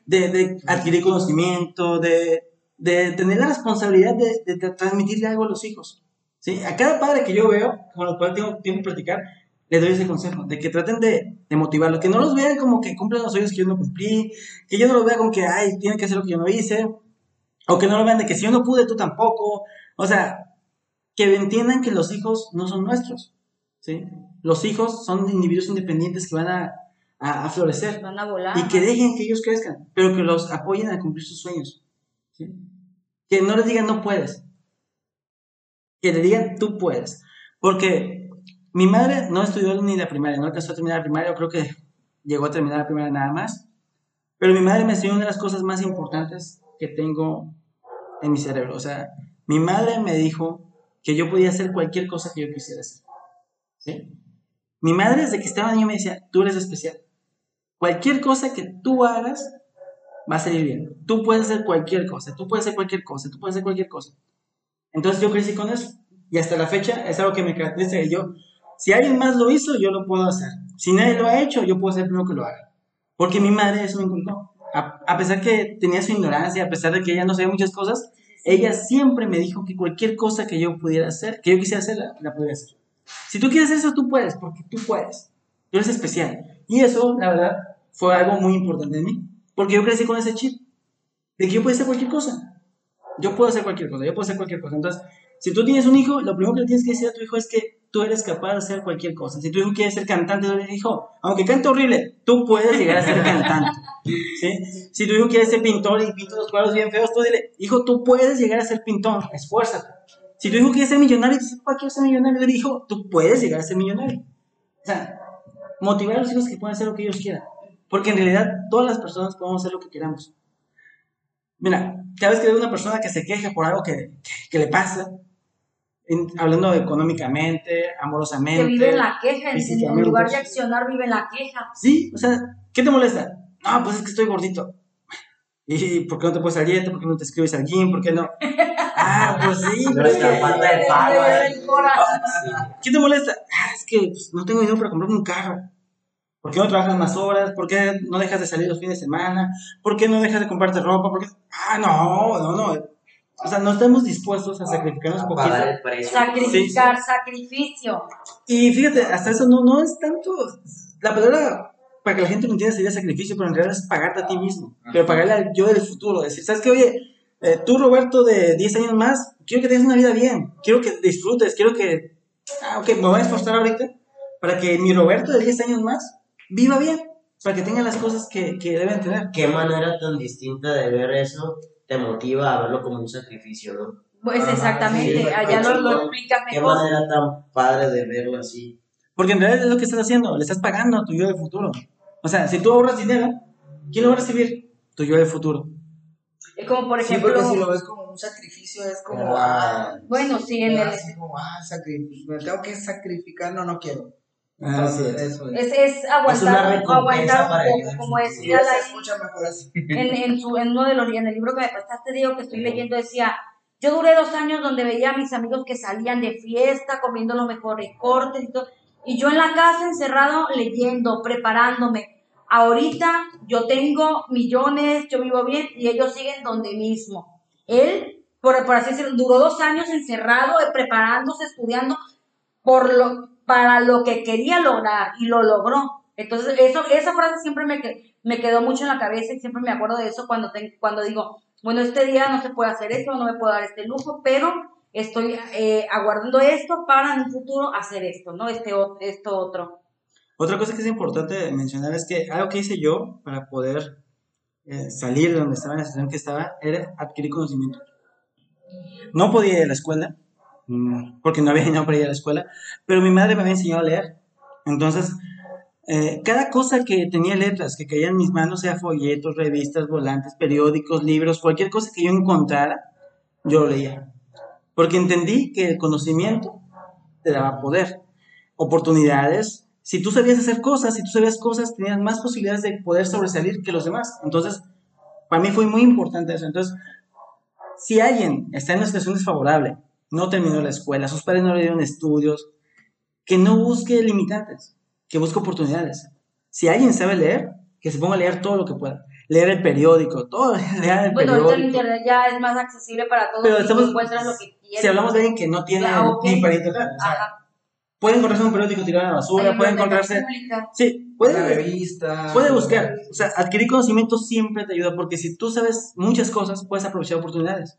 de, de, de adquirir conocimiento, de, de tener la responsabilidad de, de tra- transmitirle algo a los hijos. ¿sí? A cada padre que yo veo, con el cual tengo tiempo de platicar, les doy ese consejo, de que traten de, de motivarlos, que no los vean como que cumplen los sueños que yo no cumplí, que yo no los vea como que, ay, tienen que hacer lo que yo no hice, o que no lo vean de que si yo no pude, tú tampoco. O sea, que entiendan que los hijos no son nuestros. ¿sí? Los hijos son individuos independientes que van a, a, a florecer van a volar. y que dejen que ellos crezcan, pero que los apoyen a cumplir sus sueños. Que no les digan no puedes, que le digan tú puedes. Porque mi madre no estudió ni la primaria, no alcanzó a terminar la primaria, yo creo que llegó a terminar la primaria nada más. Pero mi madre me enseñó una de las cosas más importantes que tengo en mi cerebro. O sea, mi madre me dijo que yo podía hacer cualquier cosa que yo quisiera hacer. Mi madre desde que estaba niño me decía, tú eres especial. Cualquier cosa que tú hagas va a salir bien. Tú puedes hacer cualquier cosa, tú puedes hacer cualquier cosa, tú puedes hacer cualquier cosa. Entonces yo crecí con eso. Y hasta la fecha es algo que me caracteriza. Y yo, si alguien más lo hizo, yo lo puedo hacer. Si nadie lo ha hecho, yo puedo ser el primero que lo haga. Porque mi madre eso me inculcó. A, a pesar que tenía su ignorancia, a pesar de que ella no sabía muchas cosas, ella siempre me dijo que cualquier cosa que yo pudiera hacer, que yo quisiera hacer, la, la podía hacer. Si tú quieres eso, tú puedes, porque tú puedes. Tú eres especial. Y eso, la verdad, fue algo muy importante en mí. Porque yo crecí con ese chip. De que yo puedo hacer cualquier cosa. Yo puedo hacer cualquier cosa. Yo puedo hacer cualquier cosa. Entonces, si tú tienes un hijo, lo primero que le tienes que decir a tu hijo es que tú eres capaz de hacer cualquier cosa. Si tu hijo quiere ser cantante, le hijo, aunque cante horrible, tú puedes llegar a ser cantante. ¿sí? Si tu hijo quiere ser pintor y pinta los cuadros bien feos, tú dile, hijo, tú puedes llegar a ser pintor, esfuérzate. Si tu hijo quiere ser millonario y dice, papá, quiero ser millonario, le dijo, tú puedes llegar a ser millonario. O sea, motivar a los hijos que puedan hacer lo que ellos quieran. Porque en realidad todas las personas podemos hacer lo que queramos. Mira, cada vez que veo una persona que se queja por algo que, que le pasa, en- hablando económicamente, amorosamente. Que vive en la queja, en, lugar de accionar, vive en la queja. Sí, o sea, ¿qué te molesta? No, pues es que estoy gordito. ¿Y por qué no te pones a dieta? ¿Por qué no te escribes al gym? ¿Por qué no? Ah, pues sí, Pero pero es es que que- la falta de pago, Le ¿eh? duele el corazón. Sí. ¿Qué te molesta? Ah, es que pues, no tengo dinero para comprarme un carro. ¿Por qué no trabajas más horas? ¿Por qué no dejas de salir los fines de semana? ¿Por qué no dejas de comprarte ropa? ¿Por qué? Ah, no, no, no. O sea, no estamos dispuestos a sacrificarnos un poquito. Sacrificar, sacrificio. Y fíjate, hasta eso no, no es tanto. La palabra, para que la gente lo entienda, sería sacrificio, pero en realidad es pagarte a ti mismo. Pero pagarle al yo del futuro. Decir, ¿sabes qué? Oye, eh, tú, Roberto, de 10 años más, quiero que tengas una vida bien. Quiero que disfrutes. Quiero que. Ah, ok, me voy a esforzar ahorita para que mi Roberto de 10 años más viva bien. Para que tenga las cosas que, que deben tener. Qué manera tan distinta de ver eso te motiva a verlo como un sacrificio, ¿no? Pues Ajá, exactamente, sí, allá lo, lo explicas Qué mejor. manera tan padre de verlo así. Porque en realidad es lo que estás haciendo. Le estás pagando a tu yo del futuro. O sea, si tú ahorras dinero, ¿quién lo va a recibir? Tu yo del futuro. Es como, por Sí, ejemplo, porque si lo ves como un sacrificio, es como, Ah, ah, bueno, sí, en el, así como, ah, sacrificio, me tengo que sacrificar, no, no quiero. Así es. Eso es. es, es aguantar, recompensa aguantar para como decía la en, en, su, en uno de los en el libro que me prestaste, digo que estoy leyendo, decía, yo duré dos años donde veía a mis amigos que salían de fiesta, comiendo los mejores cortes y todo, y yo en la casa encerrado leyendo, preparándome. Ahorita yo tengo millones, yo vivo bien y ellos siguen donde mismo. Él, por, por así decirlo, duró dos años encerrado, eh, preparándose, estudiando por lo, para lo que quería lograr y lo logró. Entonces, eso, esa frase siempre me, me quedó mucho en la cabeza y siempre me acuerdo de eso cuando, cuando digo, bueno, este día no se puede hacer esto, no me puedo dar este lujo, pero estoy eh, aguardando esto para en un futuro hacer esto, ¿no? Este, esto otro. Otra cosa que es importante mencionar es que algo que hice yo para poder eh, salir de donde estaba, en la situación que estaba, era adquirir conocimiento. No podía ir a la escuela, porque no había dinero para ir a la escuela, pero mi madre me había enseñado a leer. Entonces, eh, cada cosa que tenía letras, que caía en mis manos, sea folletos, revistas, volantes, periódicos, libros, cualquier cosa que yo encontrara, yo lo leía. Porque entendí que el conocimiento te daba poder, oportunidades. Si tú sabías hacer cosas, si tú sabías cosas, tenías más posibilidades de poder sobresalir que los demás. Entonces, para mí fue muy importante eso. Entonces, si alguien está en una situación desfavorable, no terminó la escuela, sus padres no le dieron estudios, que no busque limitantes, que busque oportunidades. Si alguien sabe leer, que se ponga a leer todo lo que pueda. Leer el periódico, todo, leer el Bueno, ahorita el internet ya es más accesible para todos Pero estamos- encuentras lo que quieres. Si hablamos de alguien que no tiene ok. ni para internet, o sea, Ajá. puede encontrarse un periódico tirado a la basura, puede encontrarse... pública. Sí, Una puede, revista. puede buscar. O sea, adquirir conocimiento siempre te ayuda porque si tú sabes muchas cosas, puedes aprovechar oportunidades.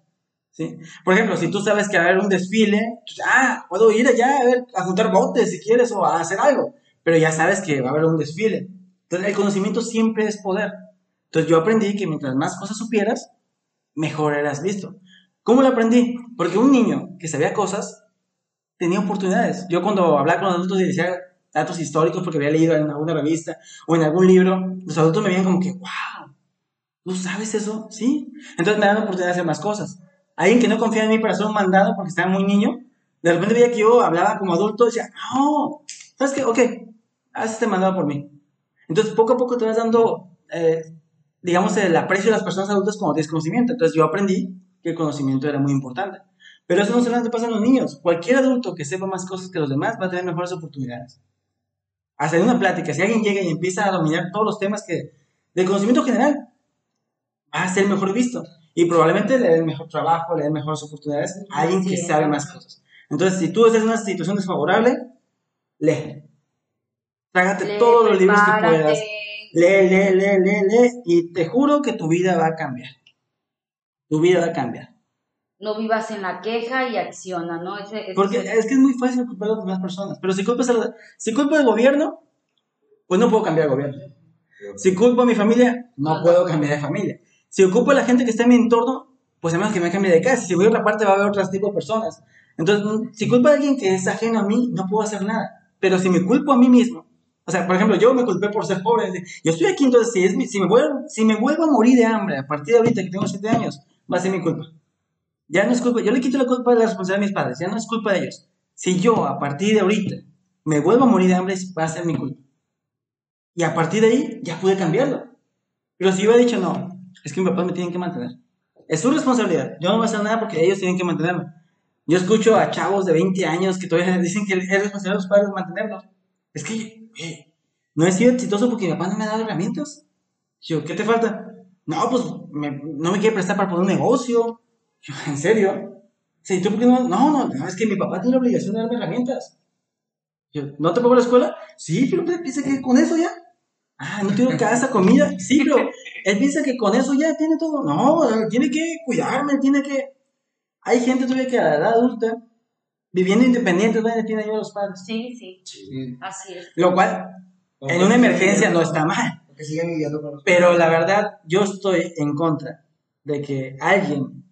¿Sí? Por ejemplo, si tú sabes que va a haber un desfile, pues, ah, puedo ir allá a, ver, a juntar botes si quieres o a hacer algo, pero ya sabes que va a haber un desfile. Entonces, el conocimiento siempre es poder. Entonces, yo aprendí que mientras más cosas supieras, mejor eras visto. ¿Cómo lo aprendí? Porque un niño que sabía cosas tenía oportunidades. Yo cuando hablaba con adultos y decía datos históricos porque había leído en alguna revista o en algún libro, los adultos me veían como que, wow, ¿tú sabes eso? Sí. Entonces me dan oportunidad de hacer más cosas. Alguien que no confía en mí para hacer un mandado porque estaba muy niño, de repente veía que yo hablaba como adulto y decía, no, ¿sabes qué? Ok, haz este mandado por mí. Entonces poco a poco te vas dando, eh, digamos, el aprecio de las personas adultas cuando tienes conocimiento. Entonces yo aprendí que el conocimiento era muy importante. Pero eso no solamente pasa en los niños. Cualquier adulto que sepa más cosas que los demás va a tener mejores oportunidades. Hasta en una plática, si alguien llega y empieza a dominar todos los temas que, del conocimiento general, va a ser mejor visto. Y probablemente le den mejor trabajo, le den mejores oportunidades a alguien que sabe más cosas. Entonces, si tú estás en una situación desfavorable, lee. Trágate Lee, todos los libros que puedas. Lee, lee, lee, lee, lee. Y te juro que tu vida va a cambiar. Tu vida va a cambiar. No vivas en la queja y acciona, ¿no? Ese, ese Porque es que es muy fácil culpar a las demás personas. Pero si culpas a la- si culpo al gobierno, pues no puedo cambiar el gobierno. Si culpo a mi familia, no No, puedo cambiar de familia. Si ocupo a la gente que está en mi entorno, pues además que me cambie de casa. Si voy a otra parte, va a haber otros tipos de personas. Entonces, mm, si culpo a alguien que es ajeno a mí, no puedo hacer nada. Pero si me culpo a mí mismo, o sea, por ejemplo, yo me culpé por ser pobre. Yo estoy aquí, entonces, si, es mi- si, me vuelvo, si me vuelvo a morir de hambre a partir de ahorita que tengo 7 años, va a ser mi culpa. Ya no es culpa, yo le quito la culpa de la responsabilidad de mis padres, ya no es culpa de ellos. Si yo a partir de ahorita me vuelvo a morir de hambre, va a ser mi culpa. Y a partir de ahí ya pude cambiarlo. Pero si yo hubiera dicho, no, es que mis papás me tienen que mantener. Es su responsabilidad, yo no voy a hacer nada porque ellos tienen que mantenerme. Yo escucho a chavos de 20 años que todavía dicen que es responsabilidad de los padres mantenerlos. Es que eh, no he sido exitoso porque mi papá no me ha dado herramientas. Yo, ¿qué te falta? No, pues me- no me quiere prestar para poner un negocio. Yo, ¿En serio? Sí, ¿tú por qué no? No, no, no, es que mi papá tiene la obligación de darme herramientas. Yo, ¿no te pago la escuela? Sí, pero pues, piensa que con eso ya. Ah, no tengo casa, comida. Sí, pero él piensa que con eso ya tiene todo. No, tiene que cuidarme, tiene que. Hay gente todavía que a la edad adulta, viviendo independiente, todavía tiene ayuda a los padres. Sí, sí, Sí. así es. Lo cual, en una emergencia no está mal. Porque siguen viviendo con los Pero la verdad, yo estoy en contra de que alguien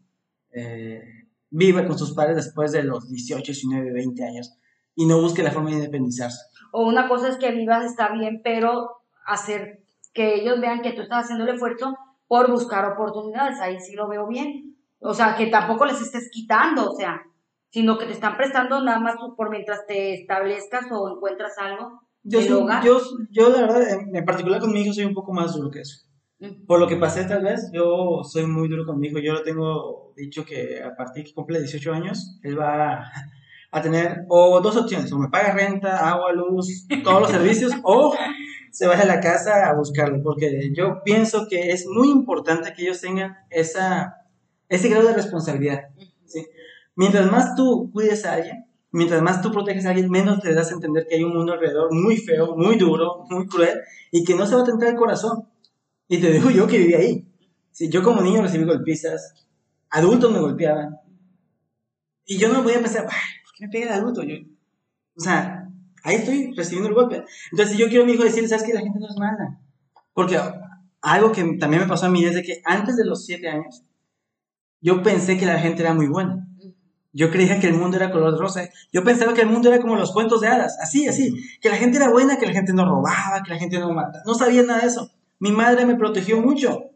eh, viva con sus padres después de los 18, 19, 20 años y no busque la forma de independizarse. O una cosa es que vivas está bien, pero hacer que ellos vean que tú estás haciendo el esfuerzo por buscar oportunidades, ahí sí lo veo bien. O sea, que tampoco les estés quitando, o sea, sino que te están prestando nada más por mientras te establezcas o encuentras algo Yo, soy- yo, yo, la verdad, en, particular con mi hijo soy un poco más duro que eso. Por lo que pasé tal vez, yo soy muy duro con mi hijo. Yo lo tengo dicho que a partir que cumple 18 años, él va a tener o dos opciones, o me paga renta, agua, luz, todos los servicios, o se vaya a la casa a buscarlo, porque yo pienso que es muy importante que ellos tengan esa, ese grado de responsabilidad. ¿sí? Mientras más tú cuides a alguien, mientras más tú proteges a alguien, menos te das a entender que hay un mundo alrededor muy feo, muy duro, muy cruel, y que no se va a tentar el corazón. Y te digo yo que viví ahí. Sí, yo como niño recibí golpizas, adultos me golpeaban. Y yo no voy a pensar, "Ay, ¿por qué me pega el adulto? Yo, o sea, ahí estoy recibiendo el golpe. Entonces, si yo quiero a mi hijo decirle, ¿sabes qué? La gente no es mala. Porque algo que también me pasó a mí es de que antes de los siete años, yo pensé que la gente era muy buena. Yo creía que el mundo era color rosa. Yo pensaba que el mundo era como los cuentos de hadas, así, así. Que la gente era buena, que la gente no robaba, que la gente no mataba. No sabía nada de eso. Mi madre me protegió mucho.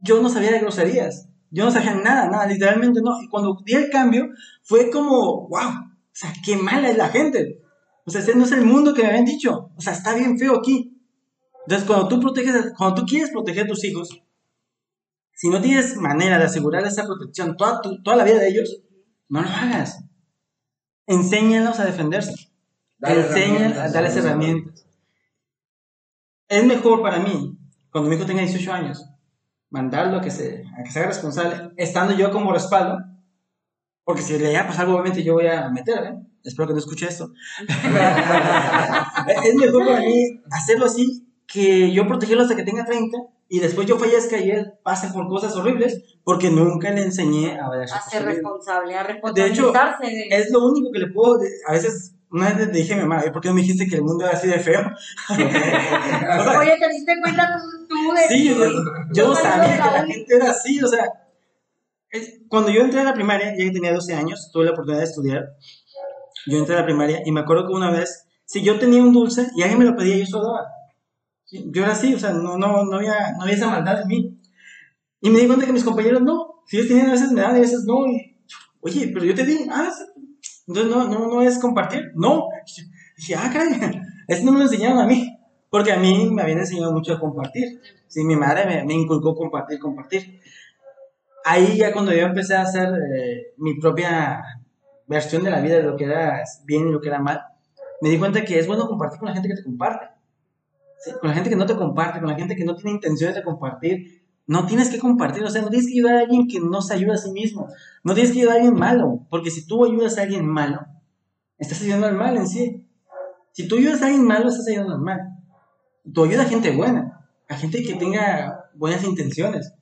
Yo no sabía de groserías. Yo no sabía nada, nada, literalmente no. Y cuando di el cambio, fue como, wow, o sea, qué mala es la gente. O sea, ese no es el mundo que me habían dicho. O sea, está bien feo aquí. Entonces, cuando tú proteges, cuando tú quieres proteger a tus hijos, si no tienes manera de asegurar esa protección toda, tu- toda la vida de ellos, no lo hagas. Enséñalos a defenderse. Dale Enséñalos a darles herramientas. Es mejor para mí, cuando mi hijo tenga 18 años, mandarlo a que se, a que se haga responsable, estando yo como respaldo, porque si le llega a pasar algo, obviamente yo voy a meterme. Espero que no escuche esto. es mejor para mí hacerlo así que yo protegerlo hasta que tenga 30 y después yo fallezca y él pase por cosas horribles porque nunca le enseñé a ver a ser responsable, a De hecho, responsabilizarse. de- es lo único que le puedo. A veces, una vez le dije a mi mamá, "¿Y ¿por qué no me dijiste que el mundo era así de feo? O sea, Oye, ¿te diste cuenta tú, de sí, yo, yo no sabía que la gente era así, o sea. Cuando yo entré a la primaria, ya que tenía 12 años, tuve la oportunidad de estudiar. Yo entré a la primaria y me acuerdo que una vez, si yo tenía un dulce y alguien me lo pedía, yo se lo daba. Yo era así, o sea, no, no, no, había, no había esa maldad en mí. Y me di cuenta que mis compañeros no. Si ellos tenían a veces me daban y a veces no. Y, oye, pero yo te di, ah. Entonces no, no, no es compartir. No. Y dije, ah, caray, eso no me lo enseñaron a mí. Porque a mí me habían enseñado mucho a compartir. Sí, mi madre me, me inculcó compartir, compartir. Ahí ya cuando yo empecé a hacer eh, mi propia versión de la vida, de lo que era bien y lo que era mal, me di cuenta que es bueno compartir con la gente que te comparte. Con la gente que no te comparte, con la gente que no tiene intenciones de compartir. No tienes que compartir, o sea, no tienes que ayudar a alguien que no se ayuda a sí mismo. No tienes que ayudar a alguien malo, porque si tú ayudas a alguien malo, estás ayudando al mal en sí. Si tú ayudas a alguien malo, estás ayudando al mal. Tú ayudas a gente buena, a gente que tenga buenas intenciones.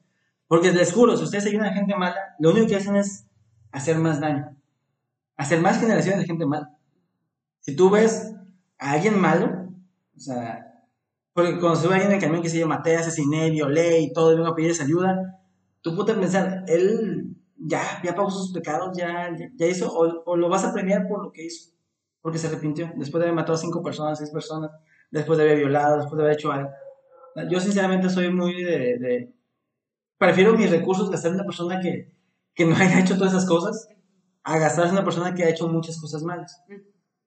Porque les juro, si ustedes ayudan a gente mala, lo único que hacen es hacer más daño. Hacer más generaciones de gente mala. Si tú ves a alguien malo, o sea, porque cuando se ve alguien en el camión que se llama maté, asesiné, violé y todo, y vengo a pedirles ayuda, tú puedes pensar, él ya, ya pagó sus pecados, ya, ya, ya hizo, o, o, lo vas a premiar por lo que hizo, porque se arrepintió, después de haber matado a cinco personas, seis personas, después de haber violado, después de haber hecho algo. Yo sinceramente soy muy de... de prefiero mis recursos gastar en una persona que, que no haya hecho todas esas cosas a gastar en una persona que ha hecho muchas cosas malas.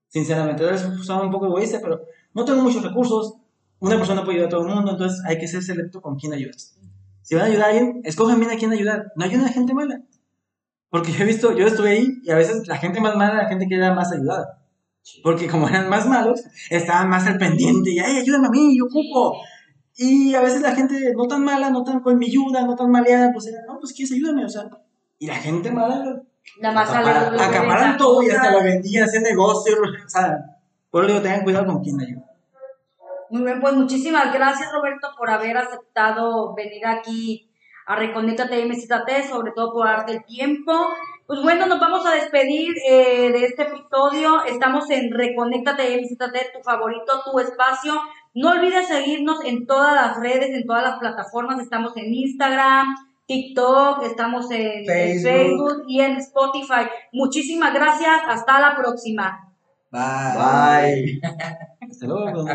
Sinceramente, es un poco egoísta, pero no tengo muchos recursos, una persona puede ayudar a todo el mundo, entonces hay que ser selecto con quién ayudas. Si van a ayudar a alguien, escogen bien a quién ayudar. No ayuden a gente mala. Porque yo he visto, yo estuve ahí y a veces la gente más mala era la gente que era más ayudada. Porque como eran más malos, estaban más al pendiente y, ay, ayúdame a mí, yo ocupo. Y a veces la gente no tan mala, no tan con mi ayuda, no tan maleada, pues era, no, pues quieres ayúdame, o sea. Y la gente mala, Nada más acaparan, lo- lo acaparan todo y hasta lo vendían, hacían negocio, o sea. Por eso digo, tengan cuidado con quién ayuda. Muy bien, pues muchísimas gracias Roberto por haber aceptado venir aquí a Reconéctate MZT, sobre todo por darte el tiempo. Pues bueno, nos vamos a despedir eh, de este episodio. Estamos en Reconéctate MZT, tu favorito, tu espacio. No olvides seguirnos en todas las redes, en todas las plataformas. Estamos en Instagram, TikTok, estamos en Facebook, y en Spotify. Muchísimas gracias. Hasta la próxima. Bye. Bye. Saludos.